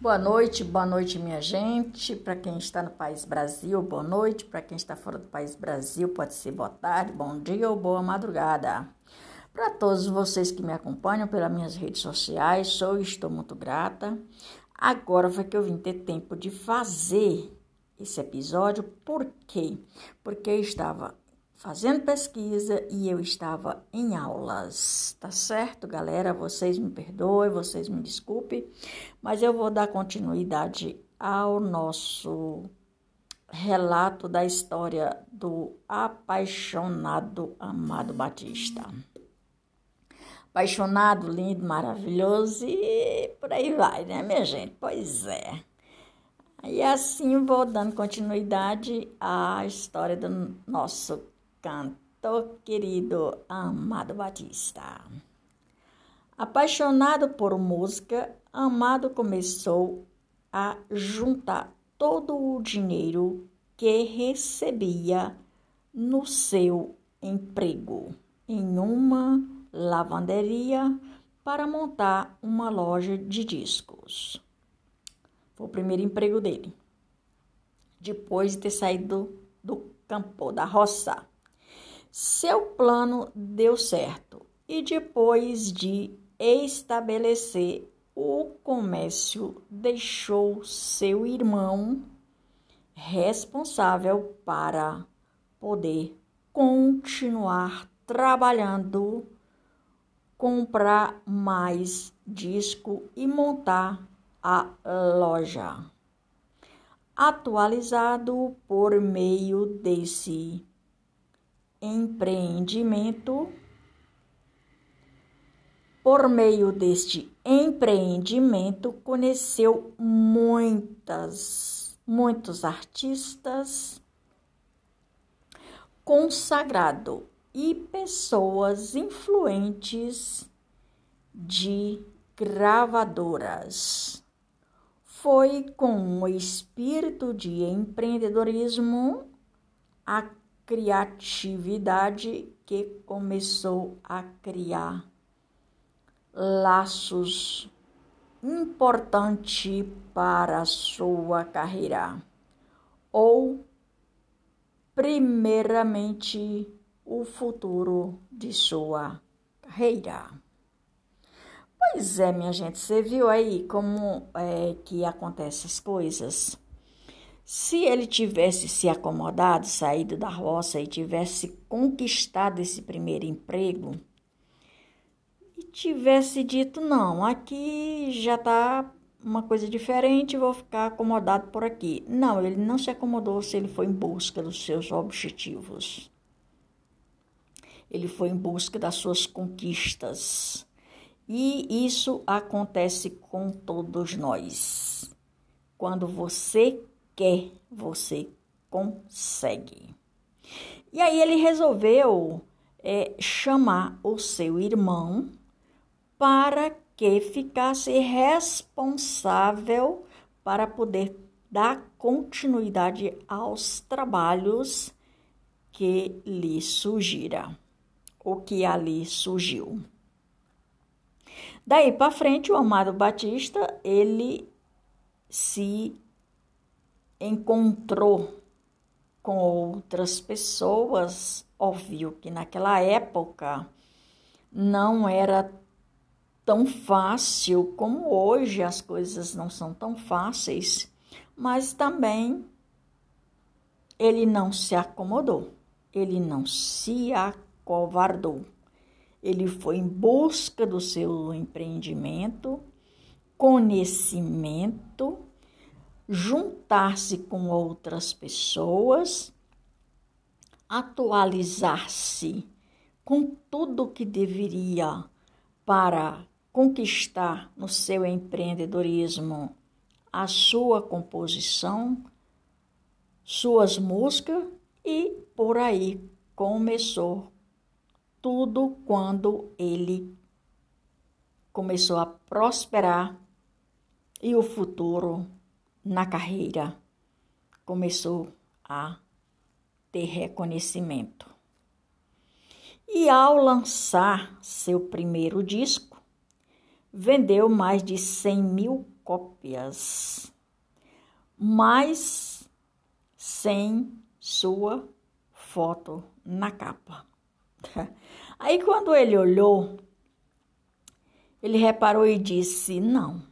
Boa noite, boa noite, minha gente. Para quem está no país Brasil, boa noite. Para quem está fora do país Brasil, pode ser boa tarde, bom dia ou boa madrugada. Para todos vocês que me acompanham pelas minhas redes sociais, sou e estou muito grata. Agora foi que eu vim ter tempo de fazer esse episódio, por quê? Porque eu estava fazendo pesquisa e eu estava em aulas, tá certo, galera? Vocês me perdoem, vocês me desculpem, mas eu vou dar continuidade ao nosso relato da história do apaixonado Amado Batista. Apaixonado, lindo, maravilhoso e por aí vai, né, minha gente? Pois é. E assim vou dando continuidade à história do nosso cantor querido Amado Batista. Apaixonado por música, Amado começou a juntar todo o dinheiro que recebia no seu emprego em uma lavanderia para montar uma loja de discos. Foi o primeiro emprego dele. Depois de ter saído do campo, da roça. Seu plano deu certo e depois de estabelecer o comércio, deixou seu irmão responsável para poder continuar trabalhando, comprar mais disco e montar a loja. Atualizado por meio desse empreendimento. Por meio deste empreendimento, conheceu muitas, muitos artistas consagrados e pessoas influentes de gravadoras. Foi com o espírito de empreendedorismo a criatividade que começou a criar laços importantes para sua carreira, ou primeiramente o futuro de sua carreira. Pois é, minha gente, você viu aí como é que acontecem as coisas? Se ele tivesse se acomodado, saído da roça e tivesse conquistado esse primeiro emprego e tivesse dito: não, aqui já está uma coisa diferente, vou ficar acomodado por aqui. Não, ele não se acomodou se ele foi em busca dos seus objetivos. Ele foi em busca das suas conquistas. E isso acontece com todos nós. Quando você quer, você consegue. E aí ele resolveu é, chamar o seu irmão para que ficasse responsável para poder dar continuidade aos trabalhos que lhe surgira, o que ali surgiu. Daí para frente, o amado Batista, ele se encontrou com outras pessoas, óbvio que naquela época não era tão fácil como hoje, as coisas não são tão fáceis, mas também ele não se acomodou, ele não se acovardou. Ele foi em busca do seu empreendimento, conhecimento juntar-se com outras pessoas, atualizar-se com tudo que deveria para conquistar no seu empreendedorismo a sua composição, suas músicas e por aí começou tudo quando ele começou a prosperar e o futuro na carreira começou a ter reconhecimento. E ao lançar seu primeiro disco, vendeu mais de 100 mil cópias, mas sem sua foto na capa. Aí quando ele olhou, ele reparou e disse: Não,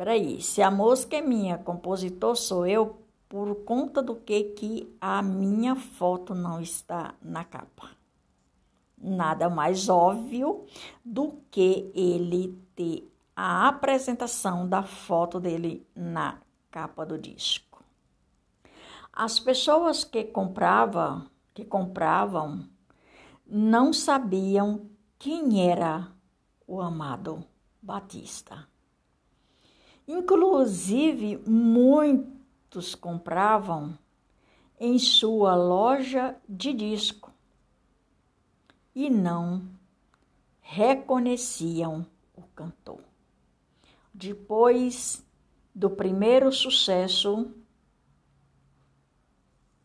peraí, se a música é minha, compositor sou eu, por conta do que que a minha foto não está na capa. Nada mais óbvio do que ele ter a apresentação da foto dele na capa do disco. As pessoas que compravam, que compravam, não sabiam quem era o amado Batista. Inclusive, muitos compravam em sua loja de disco e não reconheciam o cantor. Depois do primeiro sucesso,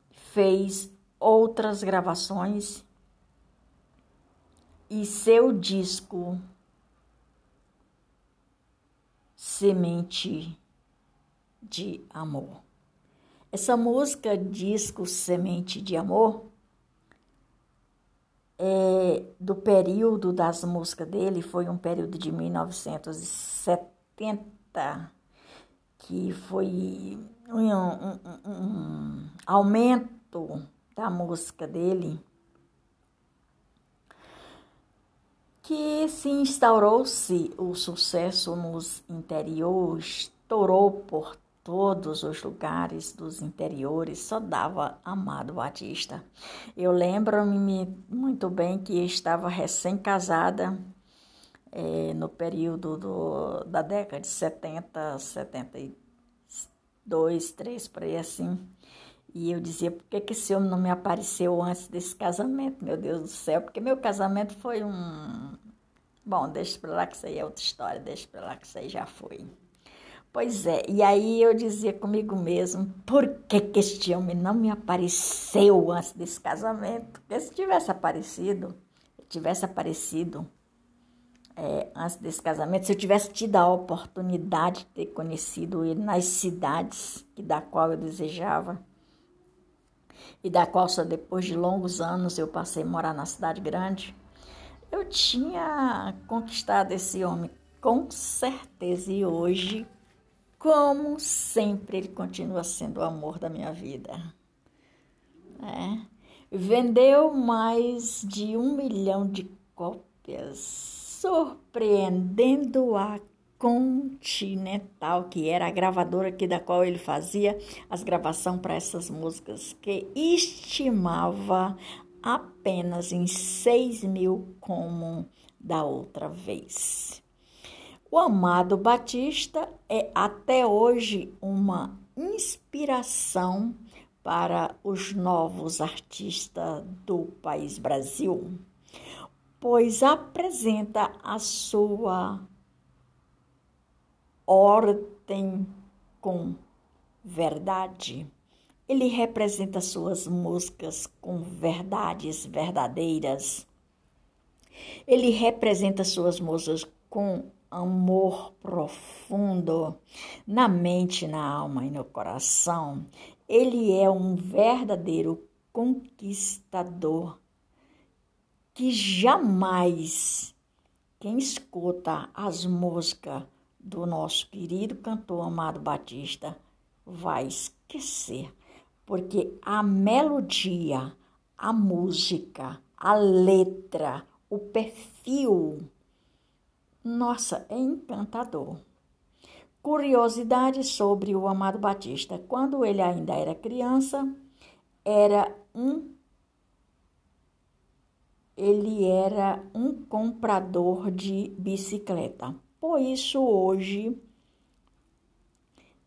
fez outras gravações e seu disco Semente de Amor. Essa música, disco Semente de Amor, é do período das músicas dele, foi um período de 1970, que foi um, um, um, um aumento da música dele que se instaurou-se o sucesso nos interiores, estourou por todos os lugares dos interiores, só dava Amado Batista. Eu lembro-me muito bem que estava recém-casada é, no período do, da década de 70, 72, 3, por aí assim. E eu dizia, por que, que esse homem não me apareceu antes desse casamento, meu Deus do céu? Porque meu casamento foi um. Bom, deixa pra lá que isso aí é outra história, deixa pra lá que isso aí já foi. Pois é, e aí eu dizia comigo mesmo, por que, que este homem não me apareceu antes desse casamento? Porque se tivesse aparecido, tivesse aparecido é, antes desse casamento, se eu tivesse tido a oportunidade de ter conhecido ele nas cidades que, da qual eu desejava, e da qual só depois de longos anos eu passei a morar na cidade grande, eu tinha conquistado esse homem com certeza e hoje, como sempre, ele continua sendo o amor da minha vida. É. Vendeu mais de um milhão de cópias, surpreendendo a Continental, que era a gravadora que, da qual ele fazia as gravações para essas músicas, que estimava apenas em 6 mil como da outra vez. O Amado Batista é até hoje uma inspiração para os novos artistas do país Brasil, pois apresenta a sua ordem com verdade. Ele representa suas músicas com verdades verdadeiras. Ele representa suas músicas com amor profundo na mente, na alma e no coração. Ele é um verdadeiro conquistador que jamais quem escuta as músicas do nosso querido cantor Amado Batista vai esquecer, porque a melodia, a música, a letra, o perfil, nossa, é encantador. Curiosidade sobre o Amado Batista. Quando ele ainda era criança, era um ele era um comprador de bicicleta. Por isso, hoje,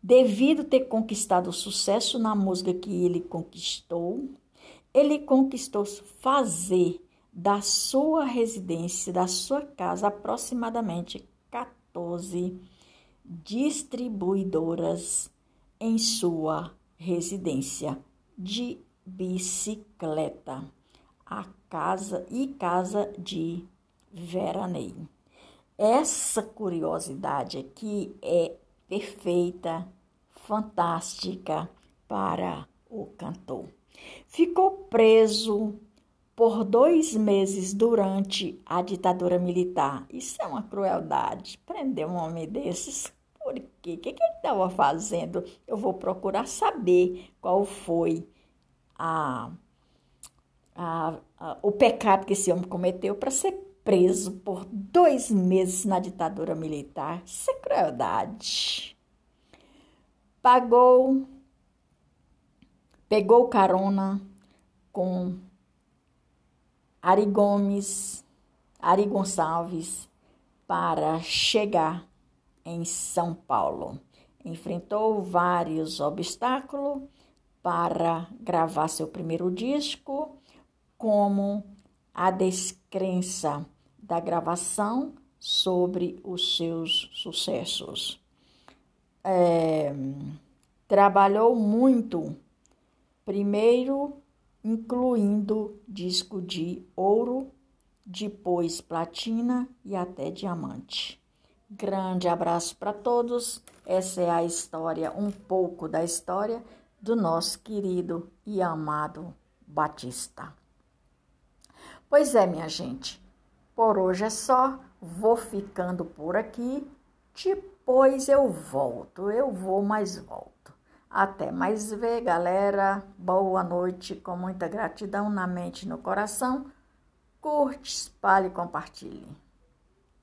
devido ter conquistado sucesso na música que ele conquistou, ele conquistou fazer da sua residência, da sua casa, aproximadamente 14 distribuidoras em sua residência de bicicleta, a casa e casa de veraneio. Essa curiosidade aqui é perfeita, fantástica para o cantor. Ficou preso por dois meses durante a ditadura militar. Isso é uma crueldade. Prender um homem desses. Por quê? O que, que ele estava fazendo? Eu vou procurar saber qual foi a, a, a, o pecado que esse homem cometeu para ser preso por dois meses na ditadura militar. Isso é crueldade. Pagou, pegou carona com Ari Gomes, Ari Gonçalves, para chegar em São Paulo. Enfrentou vários obstáculos para gravar seu primeiro disco, como a descrença da gravação sobre os seus sucessos. É, trabalhou muito, primeiro incluindo disco de ouro, depois platina e até diamante. Grande abraço para todos. Essa é a história, um pouco da história do nosso querido e amado Batista. Pois é, minha gente, por hoje é só. Vou ficando por aqui. Depois eu volto. Eu vou, mas volto. Até mais ver, galera. Boa noite, com muita gratidão na mente e no coração. Curte, espalhe e compartilhe.